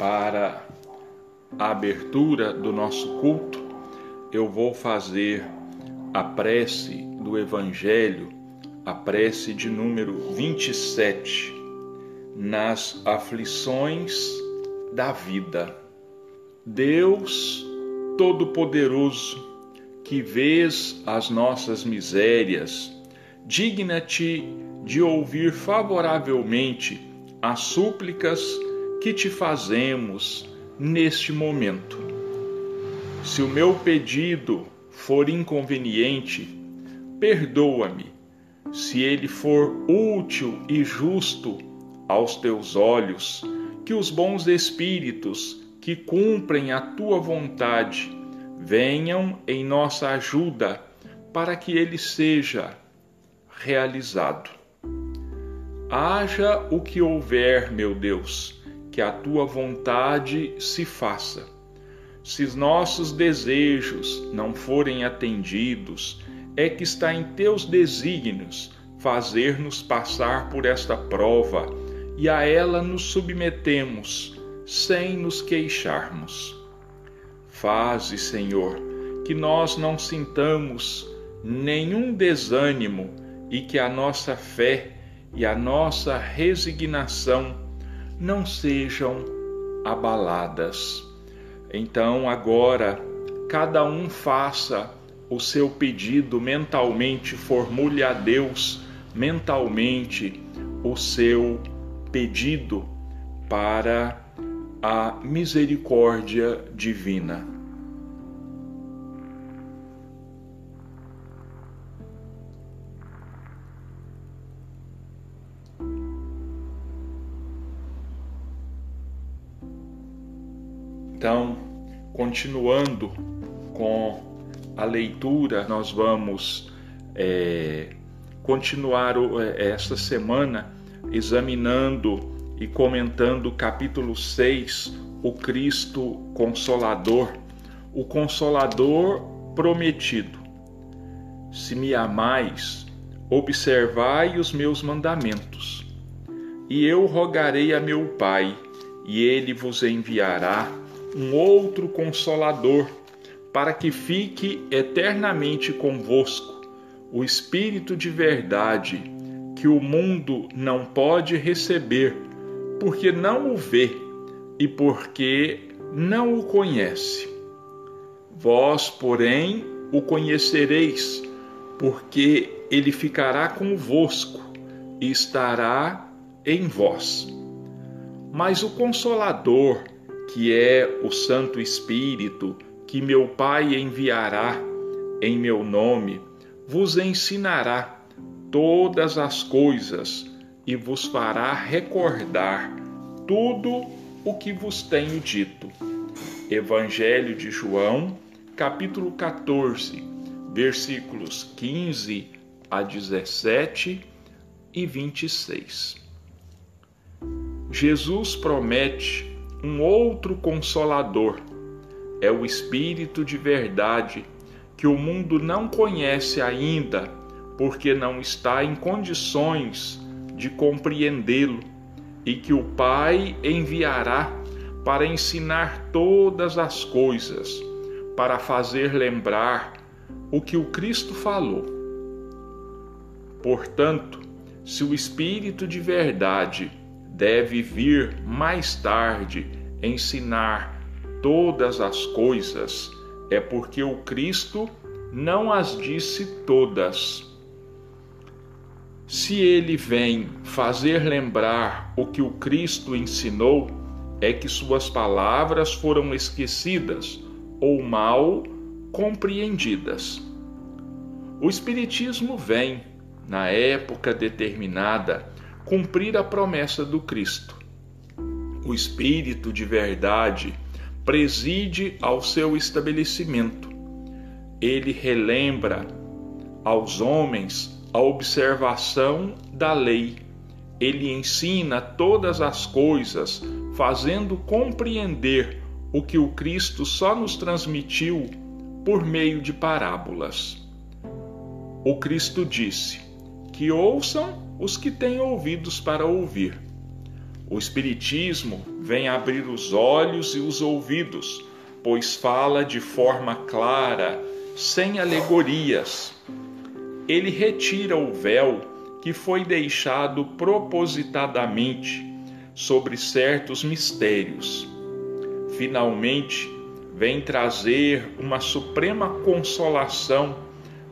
para a abertura do nosso culto, eu vou fazer a prece do Evangelho, a prece de número 27, nas aflições da vida. Deus Todo-Poderoso, que vês as nossas misérias, digna-te de ouvir favoravelmente as súplicas que te fazemos neste momento. Se o meu pedido for inconveniente, perdoa-me. Se ele for útil e justo aos teus olhos, que os bons espíritos que cumprem a tua vontade venham em nossa ajuda para que ele seja realizado. Haja o que houver, meu Deus, que a tua vontade se faça. Se os nossos desejos não forem atendidos, é que está em teus desígnios fazer-nos passar por esta prova e a ela nos submetemos sem nos queixarmos. Faze, Senhor, que nós não sintamos nenhum desânimo e que a nossa fé e a nossa resignação não sejam abaladas. Então, agora, cada um faça o seu pedido mentalmente, formule a Deus mentalmente o seu pedido para a misericórdia divina. Continuando com a leitura, nós vamos é, continuar é, esta semana examinando e comentando o capítulo 6, o Cristo Consolador, o Consolador prometido. Se me amais, observai os meus mandamentos. E eu rogarei a meu Pai, e ele vos enviará um outro consolador, para que fique eternamente convosco, o Espírito de verdade, que o mundo não pode receber, porque não o vê e porque não o conhece. Vós, porém, o conhecereis, porque ele ficará convosco e estará em vós. Mas o Consolador, que é o Santo Espírito, que meu Pai enviará em meu nome, vos ensinará todas as coisas e vos fará recordar tudo o que vos tenho dito. Evangelho de João, capítulo 14, versículos 15 a 17 e 26. Jesus promete um outro consolador. É o Espírito de verdade que o mundo não conhece ainda, porque não está em condições de compreendê-lo, e que o Pai enviará para ensinar todas as coisas, para fazer lembrar o que o Cristo falou. Portanto, se o Espírito de verdade deve vir mais tarde ensinar todas as coisas, é porque o Cristo não as disse todas. Se ele vem fazer lembrar o que o Cristo ensinou, é que suas palavras foram esquecidas ou mal compreendidas. O Espiritismo vem, na época determinada, cumprir a promessa do Cristo. O Espírito de verdade preside ao seu estabelecimento. Ele relembra aos homens a observação da lei. Ele ensina todas as coisas, fazendo compreender o que o Cristo só nos transmitiu por meio de parábolas. O Cristo disse: Que ouçam os que têm ouvidos para ouvir. O Espiritismo vem abrir os olhos e os ouvidos, pois fala de forma clara, sem alegorias. Ele retira o véu que foi deixado propositadamente sobre certos mistérios. Finalmente, vem trazer uma suprema consolação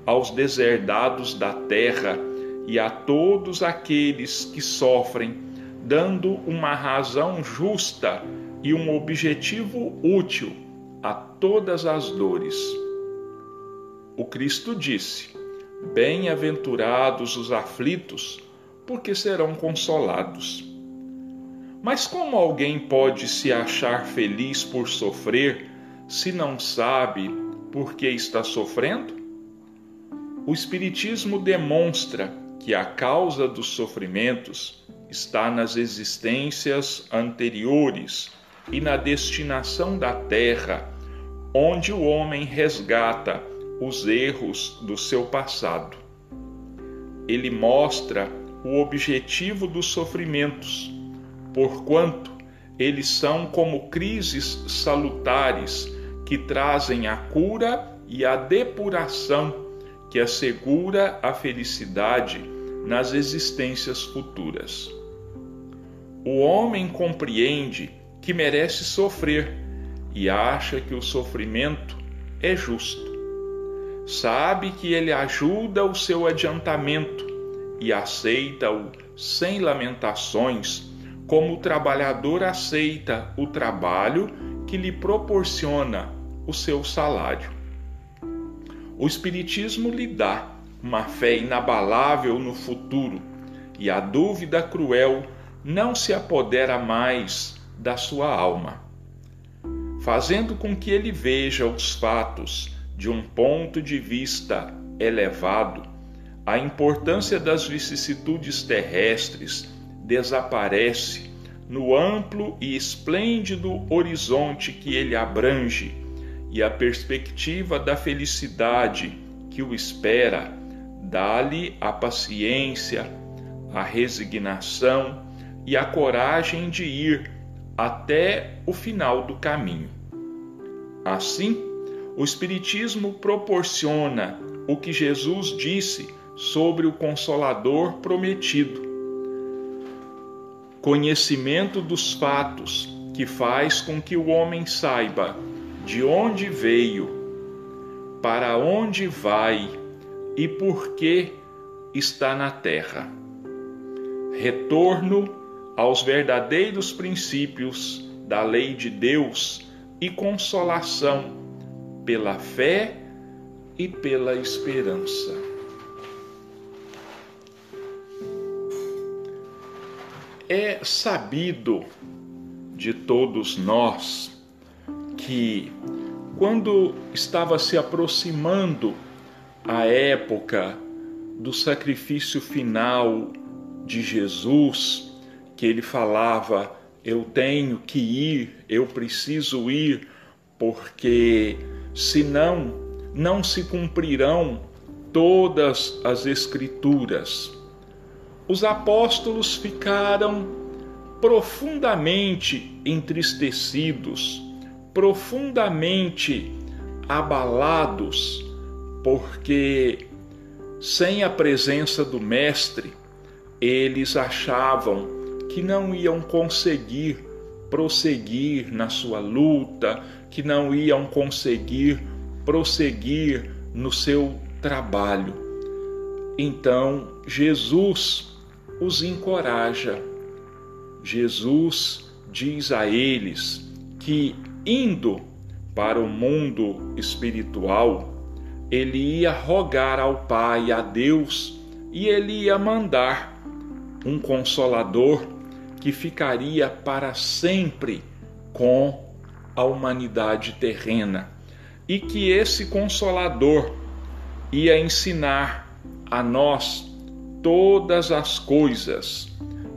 aos deserdados da terra e a todos aqueles que sofrem dando uma razão justa e um objetivo útil a todas as dores. O Cristo disse: Bem-aventurados os aflitos, porque serão consolados. Mas como alguém pode se achar feliz por sofrer se não sabe por que está sofrendo? O Espiritismo demonstra que a causa dos sofrimentos está nas existências anteriores e na destinação da terra, onde o homem resgata os erros do seu passado. Ele mostra o objetivo dos sofrimentos, porquanto eles são como crises salutares que trazem a cura e a depuração que assegura a felicidade nas existências futuras. O homem compreende que merece sofrer e acha que o sofrimento é justo. Sabe que ele ajuda o seu adiantamento e aceita-o sem lamentações, como o trabalhador aceita o trabalho que lhe proporciona o seu salário. O Espiritismo lhe dá uma fé inabalável no futuro e a dúvida cruel não se apodera mais da sua alma, fazendo com que ele veja os fatos de um ponto de vista elevado. A importância das vicissitudes terrestres desaparece no amplo e esplêndido horizonte que ele abrange, e a perspectiva da felicidade que o espera dá-lhe a paciência, a resignação e a coragem de ir até o final do caminho. Assim, o Espiritismo proporciona o que Jesus disse sobre o Consolador prometido. Conhecimento dos fatos que faz com que o homem saiba de onde veio, para onde vai e por que está na terra. Retorno aos verdadeiros princípios da lei de Deus e consolação pela fé e pela esperança. É sabido de todos nós que, quando estava se aproximando a época do sacrifício final de Jesus, que ele falava: eu tenho que ir, eu preciso ir, porque senão não se cumprirão todas as Escrituras. Os apóstolos ficaram profundamente entristecidos, profundamente abalados, porque sem a presença do Mestre, eles achavam que não iam conseguir prosseguir na sua luta, que não iam conseguir prosseguir no seu trabalho. Então, Jesus os encoraja. Jesus diz a eles que, indo para o mundo espiritual, ele ia rogar ao Pai, a Deus, e ele ia mandar um consolador que ficaria para sempre com a humanidade terrena. E que esse consolador ia ensinar a nós todas as coisas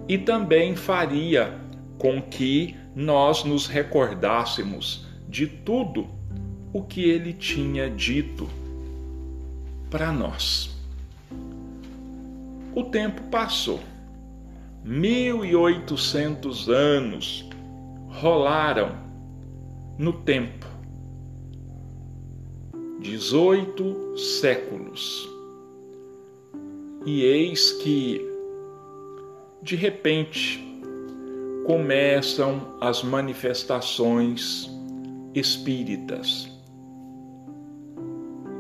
e também faria com que nós nos recordássemos de tudo o que ele tinha dito para nós. O tempo passou 1800 anos rolaram no tempo. 18 séculos. E eis que, de repente, começam as manifestações espíritas.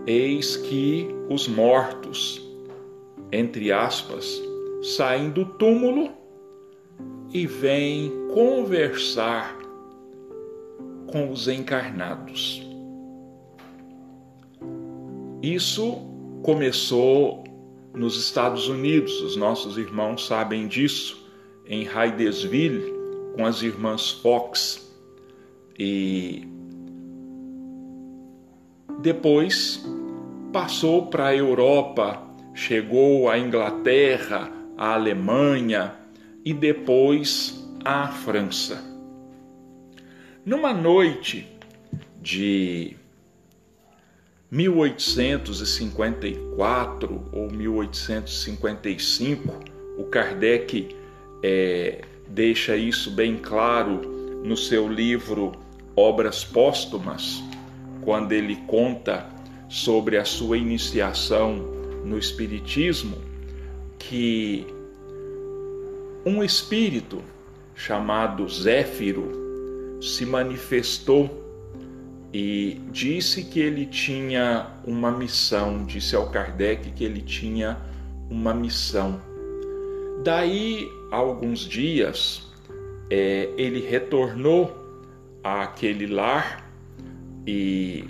Eis que os mortos, entre aspas, saem do túmulo e vêm conversar com os encarnados. Isso começou nos Estados Unidos, os nossos irmãos sabem disso, em Hydesville, com as irmãs Fox. E depois passou para a Europa, chegou à Inglaterra, à Alemanha e depois à França. Numa noite de 1854 ou 1855, o Kardec é, deixa isso bem claro no seu livro Obras Póstumas, quando ele conta sobre a sua iniciação no Espiritismo, que um espírito chamado Zéfiro se manifestou e disse que ele tinha uma missão, disse ao Kardec que ele tinha uma missão. Daí, alguns dias, é, ele retornou àquele lar e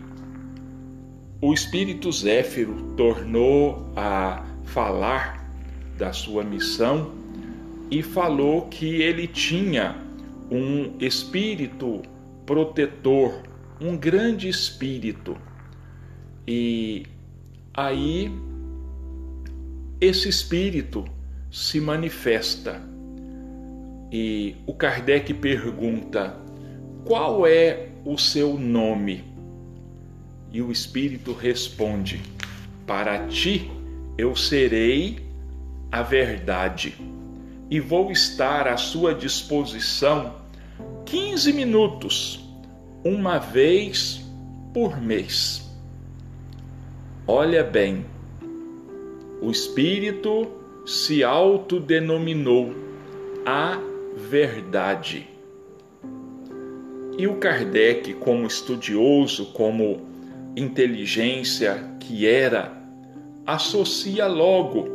o espírito Zéfiro tornou a falar da sua missão e falou que ele tinha um espírito protetor, um grande espírito. E aí esse espírito se manifesta. E o Kardec pergunta: qual é o seu nome? E o espírito responde: Para ti eu serei a verdade e vou estar à sua disposição 15 minutos, uma vez por mês. Olha bem, o Espírito se autodenominou a verdade. E o Kardec, como estudioso, como inteligência que era, associa logo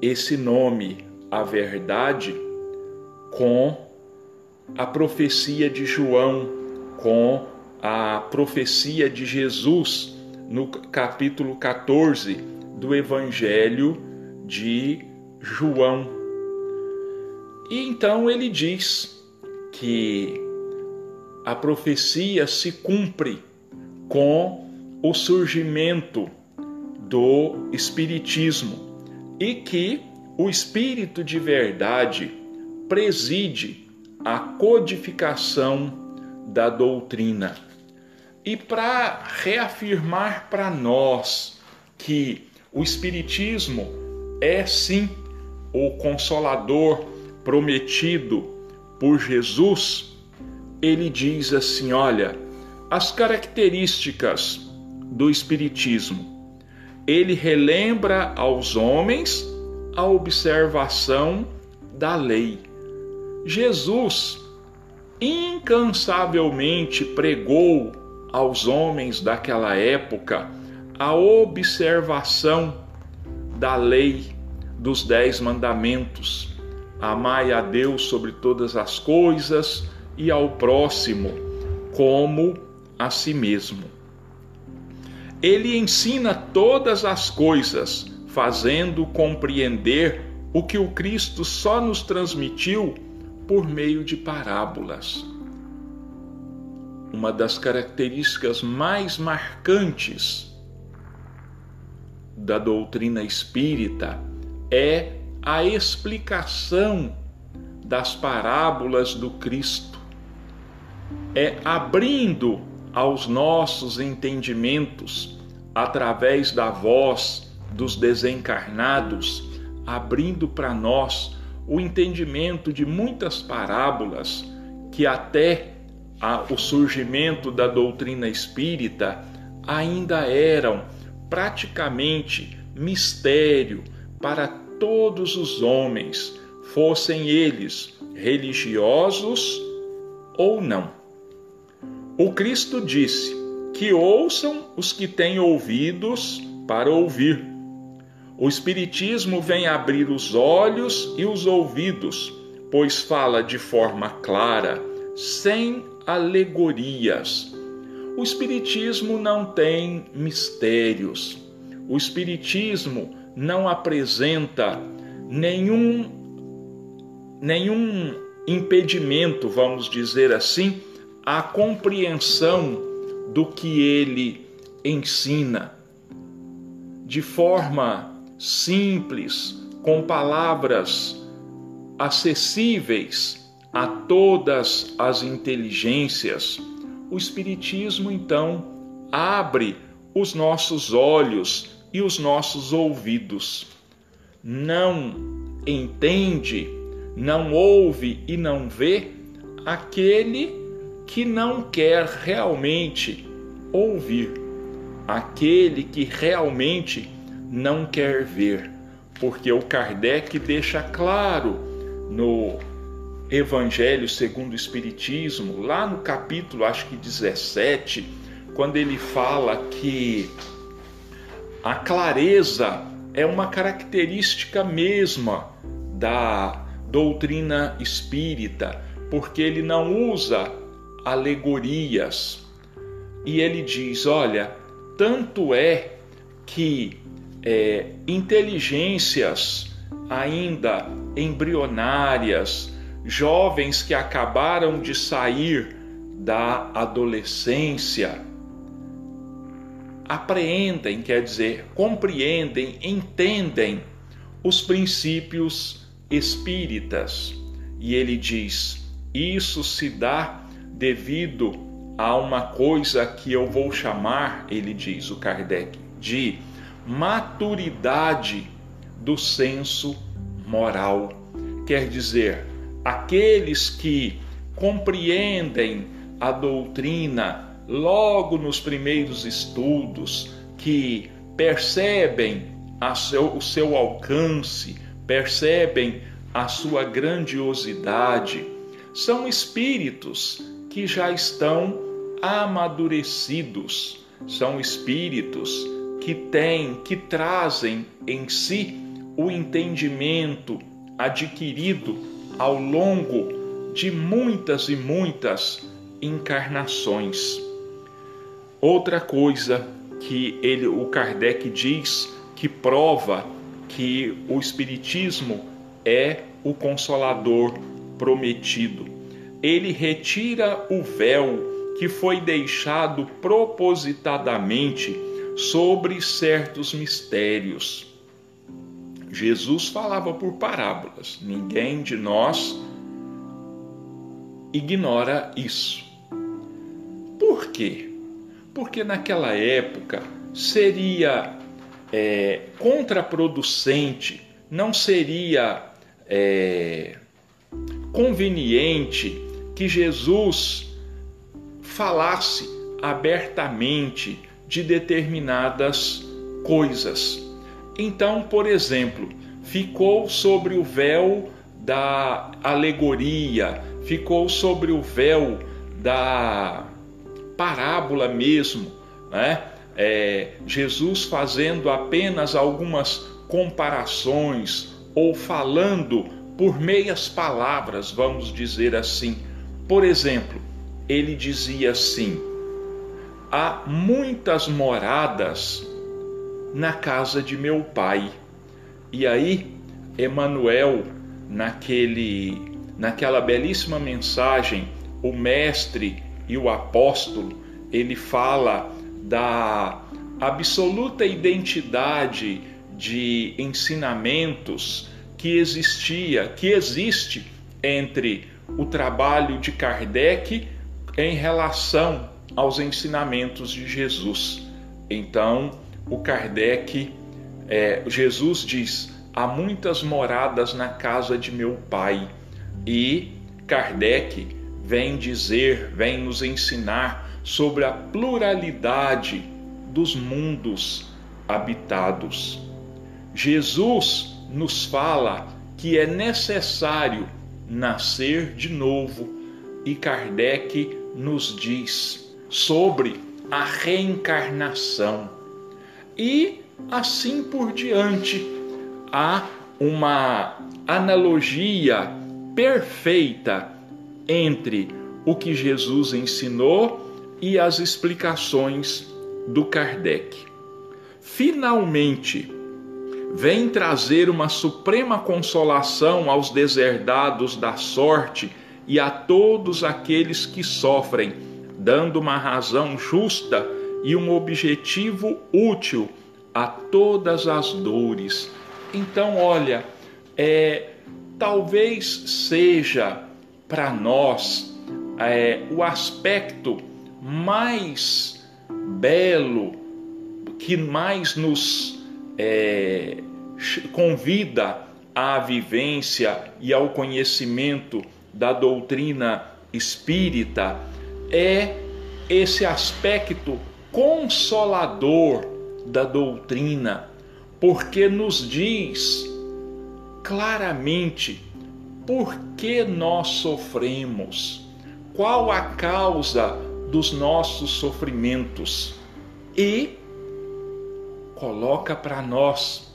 esse nome, a verdade, com a profecia de João com a profecia de Jesus no capítulo 14 do Evangelho de João. E então ele diz que a profecia se cumpre com o surgimento do Espiritismo e que o Espírito de verdade preside a codificação da doutrina. E para reafirmar para nós que o Espiritismo é sim o consolador prometido por Jesus, ele diz assim: olha, as características do Espiritismo. Ele relembra aos homens a observação da lei Jesus incansavelmente pregou aos homens daquela época a observação da lei dos dez mandamentos. Amai a Deus sobre todas as coisas e ao próximo como a si mesmo. Ele ensina todas as coisas, fazendo compreender o que o Cristo só nos transmitiu por meio de parábolas. Uma das características mais marcantes da doutrina espírita é a explicação das parábolas do Cristo. É abrindo aos nossos entendimentos, através da voz dos desencarnados, abrindo para nós o entendimento de muitas parábolas que até o surgimento da doutrina espírita ainda eram praticamente mistério para todos os homens, fossem eles religiosos ou não. O Cristo disse que ouçam os que têm ouvidos para ouvir. O Espiritismo vem abrir os olhos e os ouvidos, pois fala de forma clara, sem alegorias. O Espiritismo não tem mistérios. O Espiritismo não apresenta nenhum nenhum impedimento, vamos dizer assim, à compreensão do que ele ensina de forma simples, com palavras acessíveis a todas as inteligências. O Espiritismo então abre os nossos olhos e os nossos ouvidos. Não entende, não ouve e não vê aquele que não quer realmente ouvir, aquele que realmente não quer ver, porque o Kardec deixa claro no Evangelho segundo o Espiritismo, lá no capítulo, acho que 17, quando ele fala que a clareza é uma característica mesma da doutrina espírita, porque ele não usa alegorias. E ele diz: olha, tanto é que é, inteligências ainda embrionárias, jovens que acabaram de sair da adolescência, apreendem, quer dizer, compreendem, entendem os princípios espíritas. E ele diz: isso se dá devido a uma coisa que eu vou chamar, ele diz, o Kardec, de maturidade do senso moral. Quer dizer, aqueles que compreendem a doutrina logo nos primeiros estudos, que percebem seu, o seu alcance, percebem a sua grandiosidade, são espíritos que já estão amadurecidos, são espíritos que têm, que trazem em si o entendimento adquirido ao longo de muitas e muitas encarnações. Outra coisa que ele, o Kardec diz que prova que o Espiritismo é o consolador prometido. Ele retira o véu que foi deixado propositadamente sobre certos mistérios. Jesus falava por parábolas, ninguém de nós ignora isso. Por quê? Porque naquela época seria é, contraproducente, não seria é, conveniente que Jesus falasse abertamente de determinadas coisas. Então, por exemplo, ficou sobre o véu da alegoria, ficou sobre o véu da parábola mesmo, né? É, Jesus fazendo apenas algumas comparações ou falando por meias palavras, vamos dizer assim. Por exemplo, ele dizia assim: há muitas moradas na casa de meu pai. E aí, Emanuel, naquele, naquela belíssima mensagem, o mestre e o apóstolo, ele fala da absoluta identidade de ensinamentos que existia, que existe entre o trabalho de Kardec em relação aos ensinamentos de Jesus. Então, o Kardec, é, Jesus diz: há muitas moradas na casa de meu pai. E Kardec vem dizer, vem nos ensinar sobre a pluralidade dos mundos habitados. Jesus nos fala que é necessário nascer de novo e Kardec nos diz sobre a reencarnação. E assim por diante, há uma analogia perfeita entre o que Jesus ensinou e as explicações do Kardec. Finalmente, vem trazer uma suprema consolação aos deserdados da sorte e a todos aqueles que sofrem, dando uma razão justa e um objetivo útil a todas as dores. Então, olha, é, talvez seja para nós é, o aspecto mais belo, que mais nos é, convida à vivência e ao conhecimento da doutrina espírita é esse aspecto consolador da doutrina, porque nos diz claramente por que nós sofremos, qual a causa dos nossos sofrimentos e coloca para nós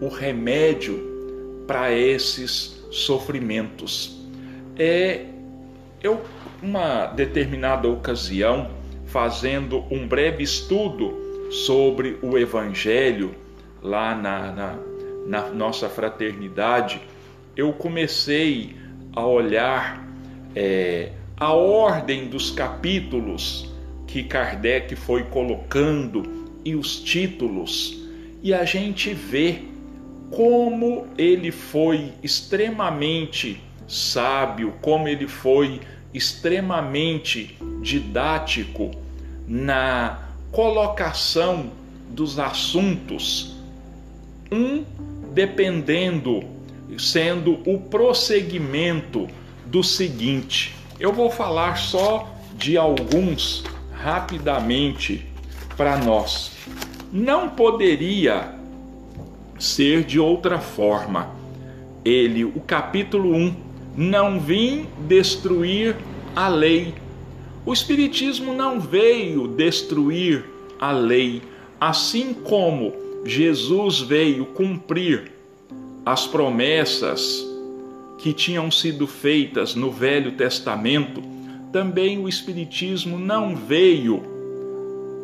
o remédio para esses sofrimentos. É eu uma determinada ocasião fazendo um breve estudo sobre o Evangelho lá na, na, na nossa fraternidade, eu comecei a olhar é, a ordem dos capítulos que Kardec foi colocando e os títulos, e a gente vê como ele foi extremamente sábio, como ele foi extremamente didático na colocação dos assuntos, um dependendo, sendo o prosseguimento do seguinte. Eu vou falar só de alguns rapidamente para nós. Não poderia ser de outra forma. Ele, o capítulo 1, não vim destruir a lei o Espiritismo não veio destruir a lei, assim como Jesus veio cumprir as promessas que tinham sido feitas no Velho Testamento, também o Espiritismo não veio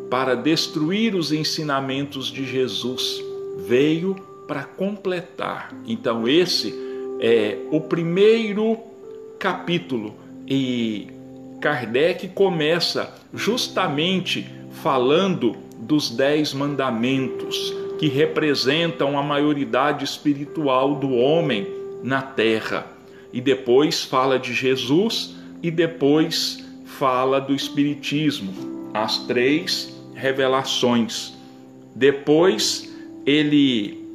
para destruir os ensinamentos de Jesus, veio para completar. Então, esse é o primeiro capítulo e Kardec começa justamente falando dos dez mandamentos que representam a maioridade espiritual do homem na terra. E depois fala de Jesus e depois fala do Espiritismo, as três revelações. Depois ele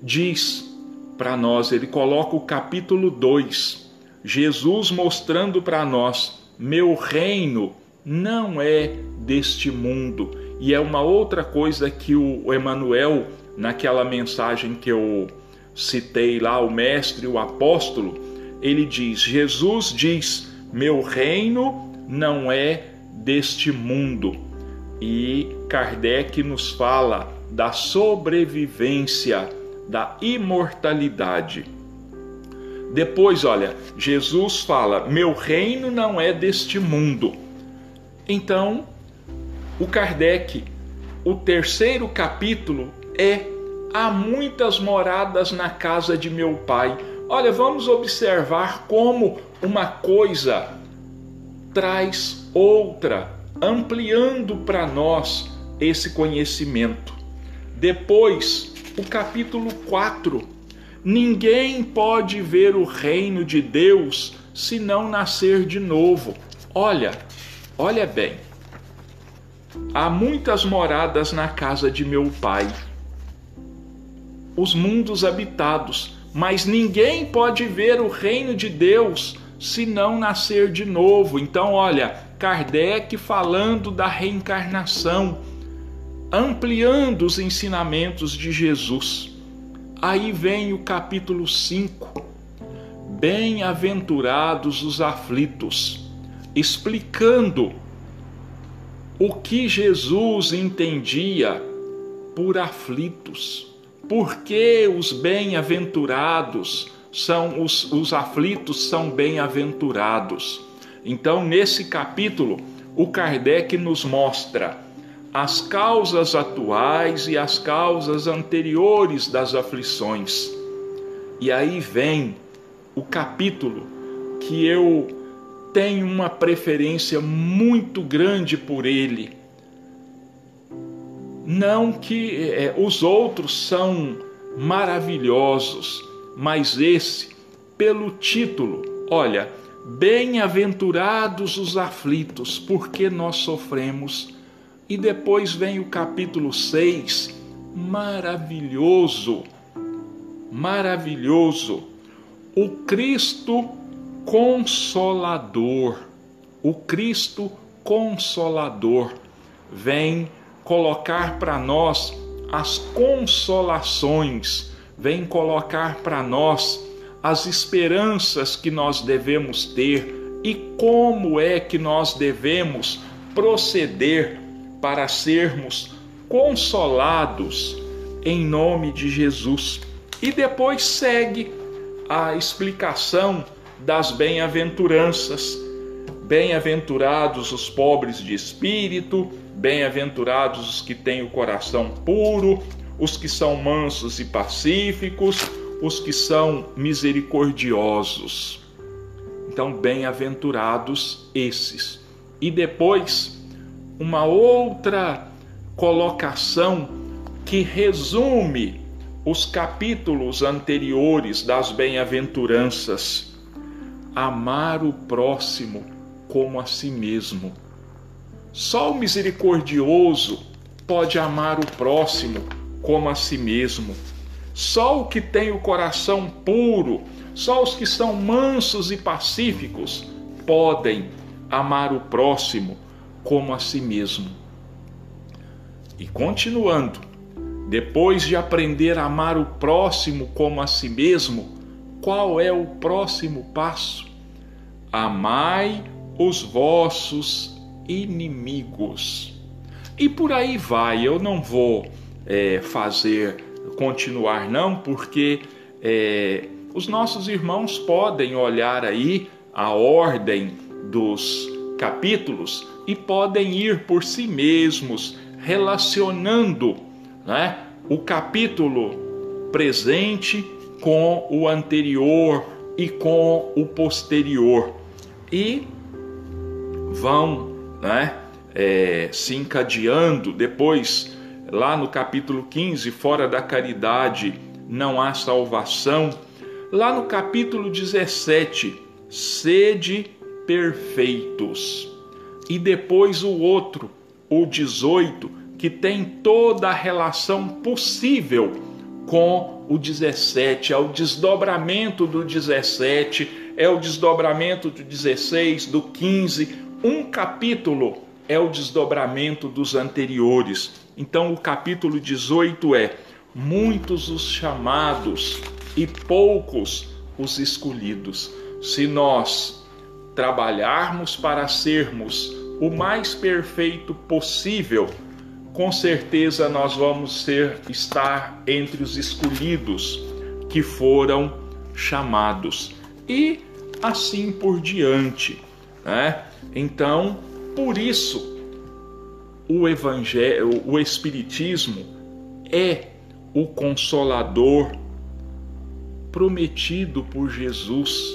diz para nós, ele coloca o capítulo 2, Jesus mostrando para nós meu reino não é deste mundo. E é uma outra coisa que o Emanuel, naquela mensagem que eu citei lá, o mestre, o apóstolo, ele diz: Jesus diz: Meu reino não é deste mundo. E Kardec nos fala da sobrevivência, da imortalidade. Depois, olha, Jesus fala: Meu reino não é deste mundo. Então, o Kardec, o terceiro capítulo é Há muitas moradas na casa de meu pai. Olha, vamos observar como uma coisa traz outra, ampliando para nós esse conhecimento. Depois, o capítulo 4 Ninguém pode ver o reino de Deus se não nascer de novo. Olha, olha bem. Há muitas moradas na casa de meu pai. os mundos habitados, mas ninguém pode ver o reino de Deus se não nascer de novo. Então, olha, Kardec falando da reencarnação, ampliando os ensinamentos de Jesus. Aí vem o capítulo 5. Bem-aventurados os aflitos, explicando o que Jesus entendia por aflitos. Porque os bem-aventurados são os, os aflitos são bem-aventurados. Então, nesse capítulo, o Kardec nos mostra as causas atuais e as causas anteriores das aflições. E aí vem o capítulo que eu tenho uma preferência muito grande por ele. Não que é, os outros são maravilhosos, mas esse, pelo título, olha, bem-aventurados os aflitos, porque nós sofremos. E depois vem o capítulo 6, maravilhoso, maravilhoso. O Cristo Consolador, o Cristo Consolador vem colocar para nós as consolações, vem colocar para nós as esperanças que nós devemos ter e como é que nós devemos proceder para sermos consolados em nome de Jesus. E depois segue a explicação das bem-aventuranças. Bem-aventurados os pobres de espírito, bem-aventurados os que têm o coração puro, os que são mansos e pacíficos, os que são misericordiosos. Então, bem-aventurados esses. E depois, uma outra colocação que resume os capítulos anteriores das bem-aventuranças amar o próximo como a si mesmo. Só o misericordioso pode amar o próximo como a si mesmo. Só o que tem o coração puro, só os que são mansos e pacíficos podem amar o próximo como a si mesmo. E continuando, depois de aprender a amar o próximo como a si mesmo, qual é o próximo passo? Amai os vossos inimigos. E por aí vai, eu não vou é, fazer continuar, não, porque é, os nossos irmãos podem olhar aí a ordem dos capítulos e podem ir por si mesmos relacionando né, o capítulo presente com o anterior e com o posterior. E vão né, é, se encadeando depois lá no capítulo 15 fora da caridade não há salvação. Lá no capítulo 17 sede perfeitos. E depois o outro o 18 que tem toda a relação possível com o 17, é o desdobramento do 17, é o desdobramento do 16, do 15, um capítulo é o desdobramento dos anteriores. Então o capítulo 18 é: muitos os chamados e poucos os escolhidos. Se nós trabalharmos para sermos o mais perfeito possível, com certeza nós vamos ser estar entre os escolhidos que foram chamados e assim por diante, né? Então, por isso o evangelho, o espiritismo é o consolador prometido por Jesus,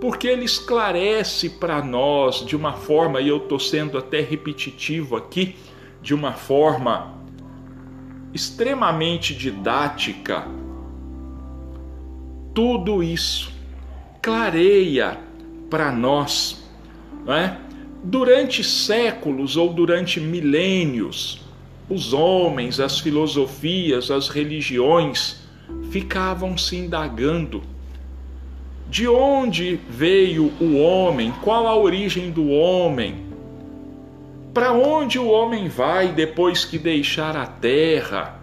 porque ele esclarece para nós de uma forma, e eu estou sendo até repetitivo aqui, de uma forma extremamente didática, tudo isso clareia para nós, é? Durante séculos ou durante milênios, os homens, as filosofias, as religiões ficavam se indagando. De onde veio o homem, qual a origem do homem, para onde o homem vai depois que deixar a terra.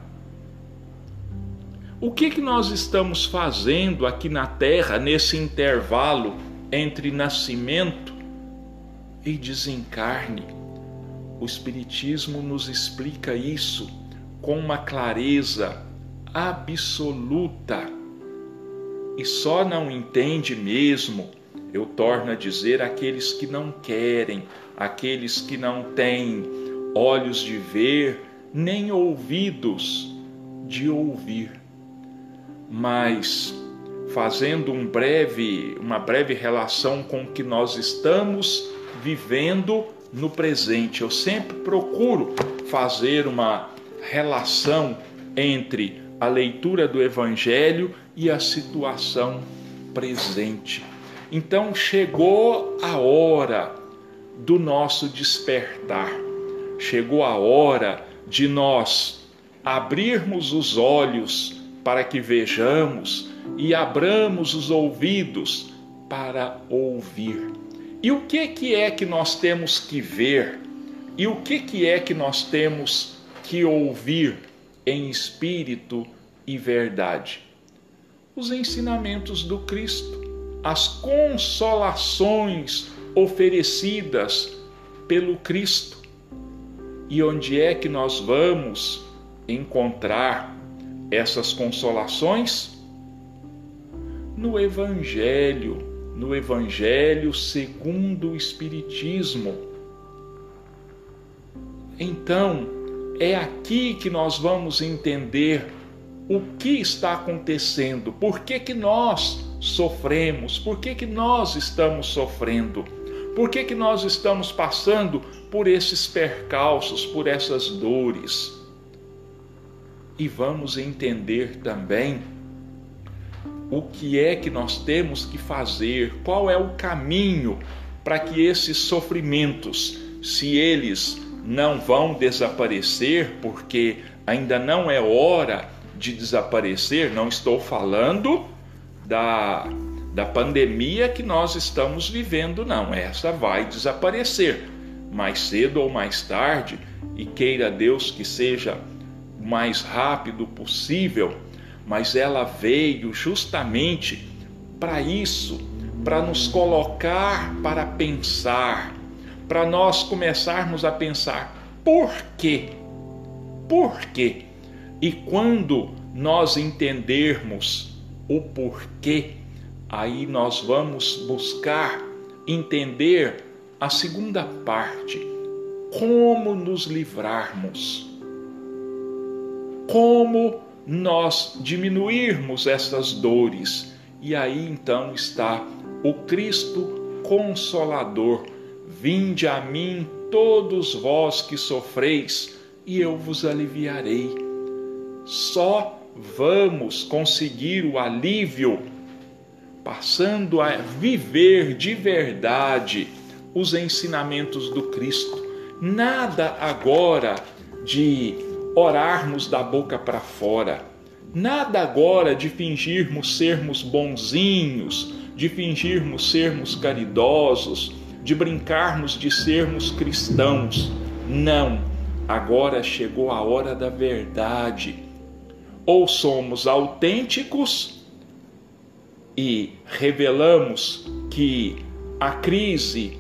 O que, que nós estamos fazendo aqui na terra nesse intervalo entre nascimento e desencarne? O Espiritismo nos explica isso com uma clareza absoluta. E só não entende mesmo, eu torno a dizer, aqueles que não querem, aqueles que não têm olhos de ver, nem ouvidos de ouvir. Mas fazendo um breve, uma breve relação com o que nós estamos vivendo no presente. Eu sempre procuro fazer uma relação entre a leitura do Evangelho e a situação presente. Então chegou a hora do nosso despertar, chegou a hora de nós abrirmos os olhos para que vejamos e abramos os ouvidos para ouvir. E o que, que é que nós temos que ver? E o que, que é que nós temos que ouvir em espírito e verdade? Os ensinamentos do Cristo, as consolações oferecidas pelo Cristo. E onde é que nós vamos encontrar essas consolações? No Evangelho no Evangelho segundo o Espiritismo. Então, é aqui que nós vamos entender o que está acontecendo, por que, que nós sofremos, por que, que nós estamos sofrendo, por que, que nós estamos passando por esses percalços, por essas dores. E vamos entender também o que é que nós temos que fazer, qual é o caminho para que esses sofrimentos, se eles não vão desaparecer, porque ainda não é hora de desaparecer, não estou falando da, da pandemia que nós estamos vivendo, não, essa vai desaparecer mais cedo ou mais tarde, e queira Deus que seja o mais rápido possível mas ela veio justamente para isso, para nos colocar para pensar, para nós começarmos a pensar por quê? Por quê? E quando nós entendermos o porquê, aí nós vamos buscar entender a segunda parte, como nos livrarmos. Como nós diminuirmos essas dores. E aí então está o Cristo Consolador. Vinde a mim, todos vós que sofreis, e eu vos aliviarei. Só vamos conseguir o alívio passando a viver de verdade os ensinamentos do Cristo. Nada agora de orarmos da boca para fora. Nada agora de fingirmos sermos bonzinhos, de fingirmos sermos caridosos, de brincarmos de sermos cristãos. Não, agora chegou a hora da verdade. Ou somos autênticos e revelamos que a crise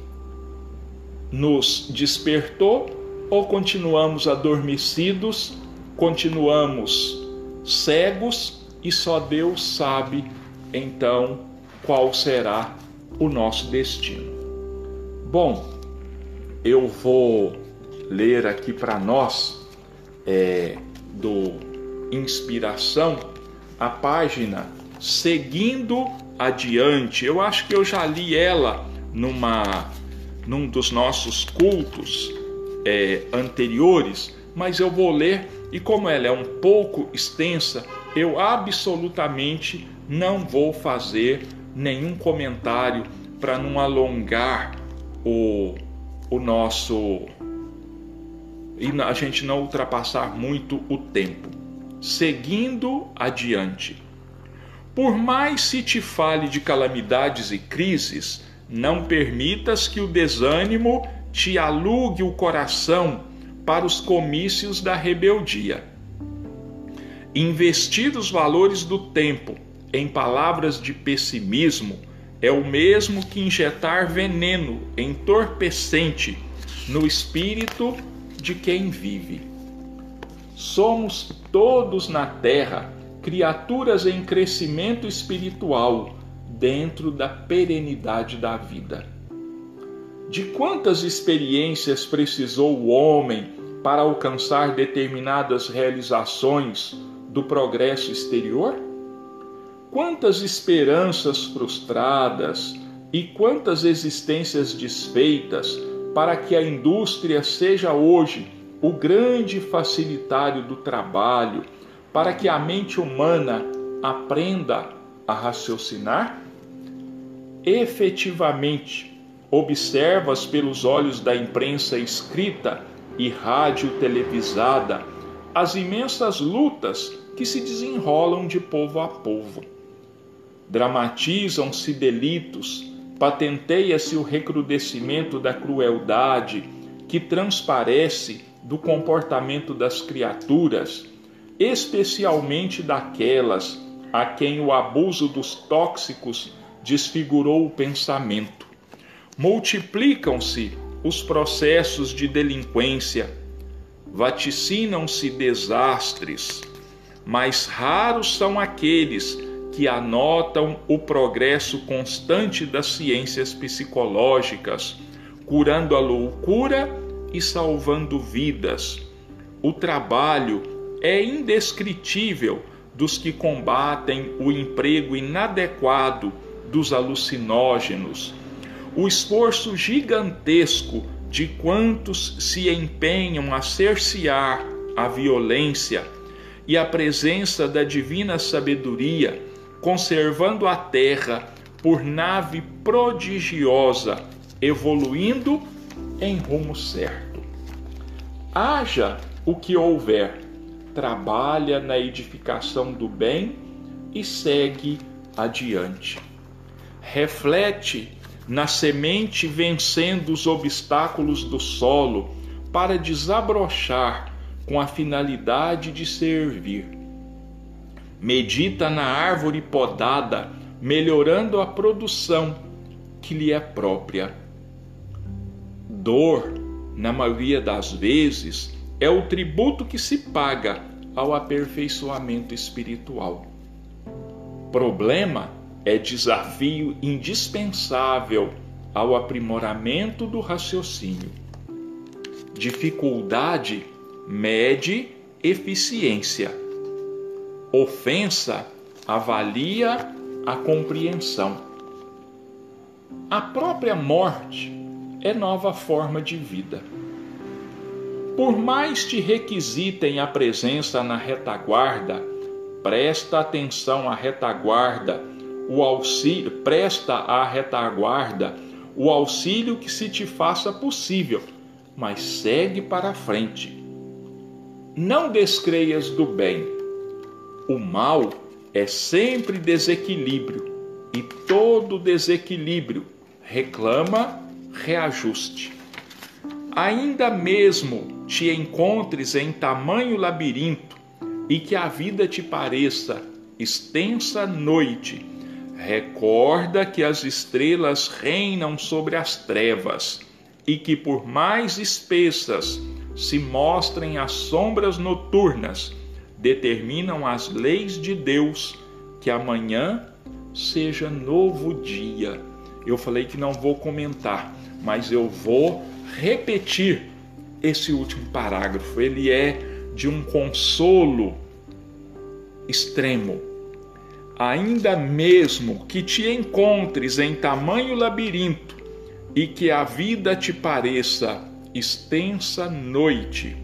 nos despertou, ou continuamos adormecidos, continuamos cegos e só Deus sabe então qual será o nosso destino. Bom, eu vou ler aqui para nós é, do Inspiração a página Seguindo Adiante. Eu acho que eu já li ela numa num dos nossos cultos é, anteriores, mas eu vou ler e como ela é um pouco extensa, eu absolutamente não vou fazer nenhum comentário para não alongar o, o nosso e a gente não ultrapassar muito o tempo. Seguindo adiante. Por mais se te fale de calamidades e crises, não permitas que o desânimo te alugue o coração para os comícios da rebeldia. Investir os valores do tempo em palavras de pessimismo é o mesmo que injetar veneno entorpecente no espírito de quem vive. Somos todos na terra criaturas em crescimento espiritual dentro da perenidade da vida. De quantas experiências precisou o homem para alcançar determinadas realizações do progresso exterior? Quantas esperanças frustradas e quantas existências desfeitas para que a indústria seja hoje o grande facilitário do trabalho, para que a mente humana aprenda a raciocinar? Efetivamente, observas pelos olhos da imprensa escrita e rádio televisada as imensas lutas que se desenrolam de povo a povo. Dramatizam-se delitos, patenteia-se o recrudescimento da crueldade que transparece do comportamento das criaturas, especialmente daquelas a quem o abuso dos tóxicos desfigurou o pensamento. Multiplicam-se os processos de delinquência, vaticinam-se desastres, mas raros são aqueles que anotam o progresso constante das ciências psicológicas, curando a loucura e salvando vidas. O trabalho é indescritível dos que combatem o emprego inadequado dos alucinógenos, o esforço gigantesco de quantos se empenham a cercear a violência e a presença da divina sabedoria, conservando a terra por nave prodigiosa, evoluindo em rumo certo. Haja o que houver, trabalha na edificação do bem e segue adiante. Reflete na semente vencendo os obstáculos do solo para desabrochar com a finalidade de servir. Medita na árvore podada, melhorando a produção que lhe é própria. Dor, na maioria das vezes, é o tributo que se paga ao aperfeiçoamento espiritual. Problema é desafio indispensável ao aprimoramento do raciocínio. Dificuldade mede eficiência. Ofensa avalia a compreensão. A própria morte é nova forma de vida. Por mais te requisitem a presença na retaguarda, presta atenção à retaguarda, o auxílio, presta à retaguarda o auxílio que se te faça possível, mas segue para a frente. Não descreias do bem. O mal é sempre desequilíbrio e todo desequilíbrio reclama reajuste. Ainda mesmo te encontres em tamanho labirinto e que a vida te pareça extensa noite, recorda que as estrelas reinam sobre as trevas e que, por mais espessas se mostrem as sombras noturnas, determinam as leis de Deus que amanhã seja novo dia. Eu falei que não vou comentar, mas eu vou repetir esse último parágrafo. Ele é de um consolo extremo. Ainda mesmo que te encontres em tamanho labirinto e que a vida te pareça extensa noite,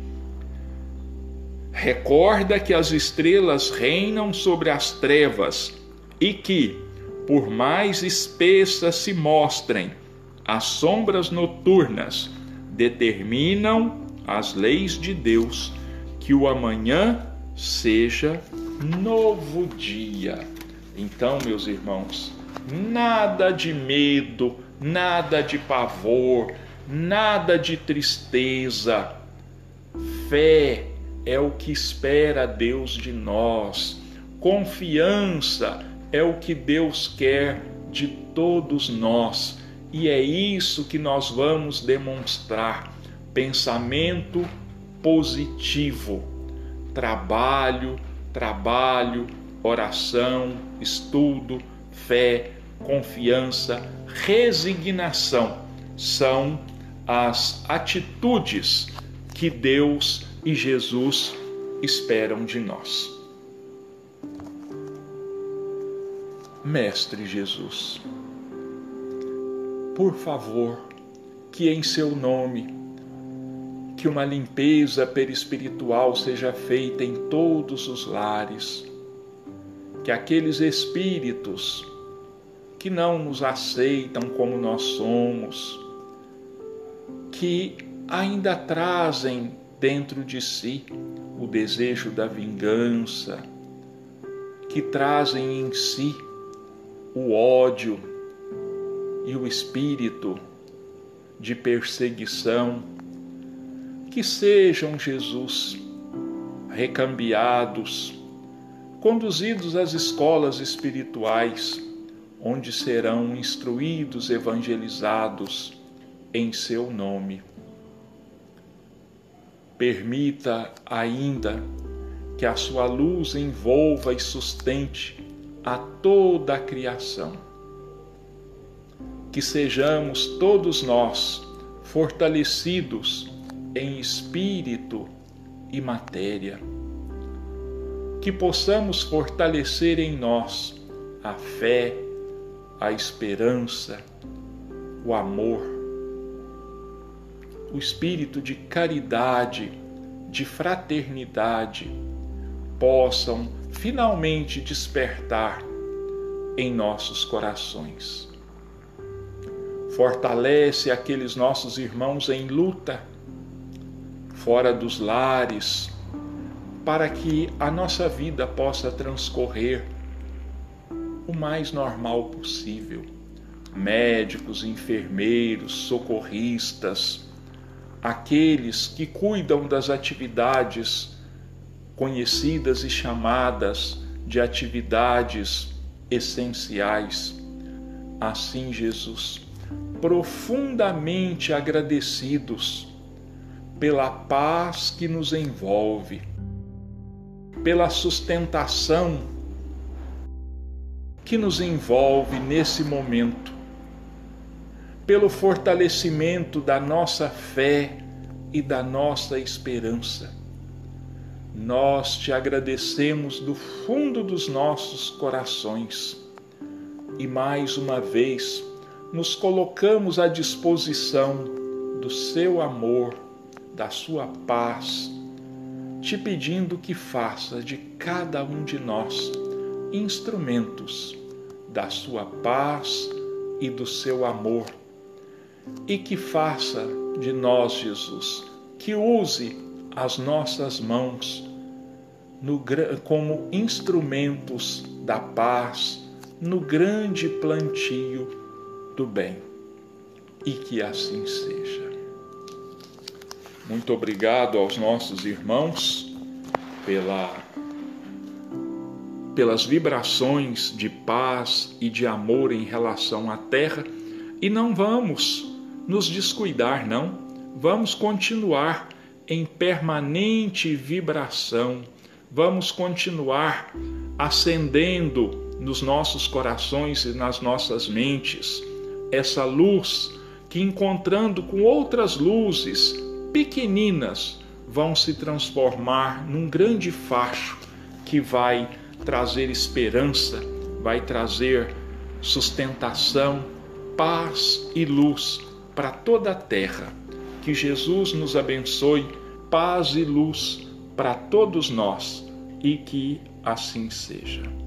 recorda que as estrelas reinam sobre as trevas e que, por mais espessas se mostrem as sombras noturnas, determinam as leis de Deus que o amanhã seja novo dia. Então, meus irmãos, nada de medo, nada de pavor, nada de tristeza. Fé é o que espera Deus de nós. Confiança é o que Deus quer de todos nós. E é isso que nós vamos demonstrar. Pensamento positivo. Trabalho, trabalho, oração, estudo, fé, confiança, resignação são as atitudes que Deus e Jesus esperam de nós. Mestre Jesus, por favor, que em seu nome que uma limpeza perispiritual seja feita em todos os lares, que aqueles espíritos que não nos aceitam como nós somos, que ainda trazem dentro de si o desejo da vingança, que trazem em si o ódio e o espírito de perseguição, que sejam, Jesus, recambiados, conduzidos às escolas espirituais onde serão instruídos, evangelizados em seu nome. Permita ainda que a sua luz envolva e sustente a toda a criação. Que sejamos todos nós fortalecidos em espírito e matéria. Que possamos fortalecer em nós a fé, a esperança, o amor, o espírito de caridade, de fraternidade possam finalmente despertar em nossos corações. Fortalece aqueles nossos irmãos em luta, fora dos lares, para que a nossa vida possa transcorrer o mais normal possível. Médicos, enfermeiros, socorristas, aqueles que cuidam das atividades conhecidas e chamadas de atividades essenciais. Assim, Jesus, profundamente agradecidos pela paz que nos envolve, pela sustentação que nos envolve nesse momento, pelo fortalecimento da nossa fé e da nossa esperança. Nós te agradecemos do fundo dos nossos corações e mais uma vez nos colocamos à disposição do seu amor, da sua paz, te pedindo que faça de cada um de nós instrumentos da sua paz e do seu amor. E que faça de nós, Jesus, que use as nossas mãos no, como instrumentos da paz no grande plantio do bem. E que assim seja. Muito obrigado aos nossos irmãos pela pelas vibrações de paz e de amor em relação à terra e não vamos nos descuidar, não. Vamos continuar em permanente vibração, vamos continuar acendendo nos nossos corações e nas nossas mentes essa luz que, encontrando com outras luzes pequeninas, vão se transformar num grande facho que vai trazer esperança, vai trazer sustentação, paz e luz para toda a terra. Que Jesus nos abençoe, paz e luz para todos nós e que assim seja.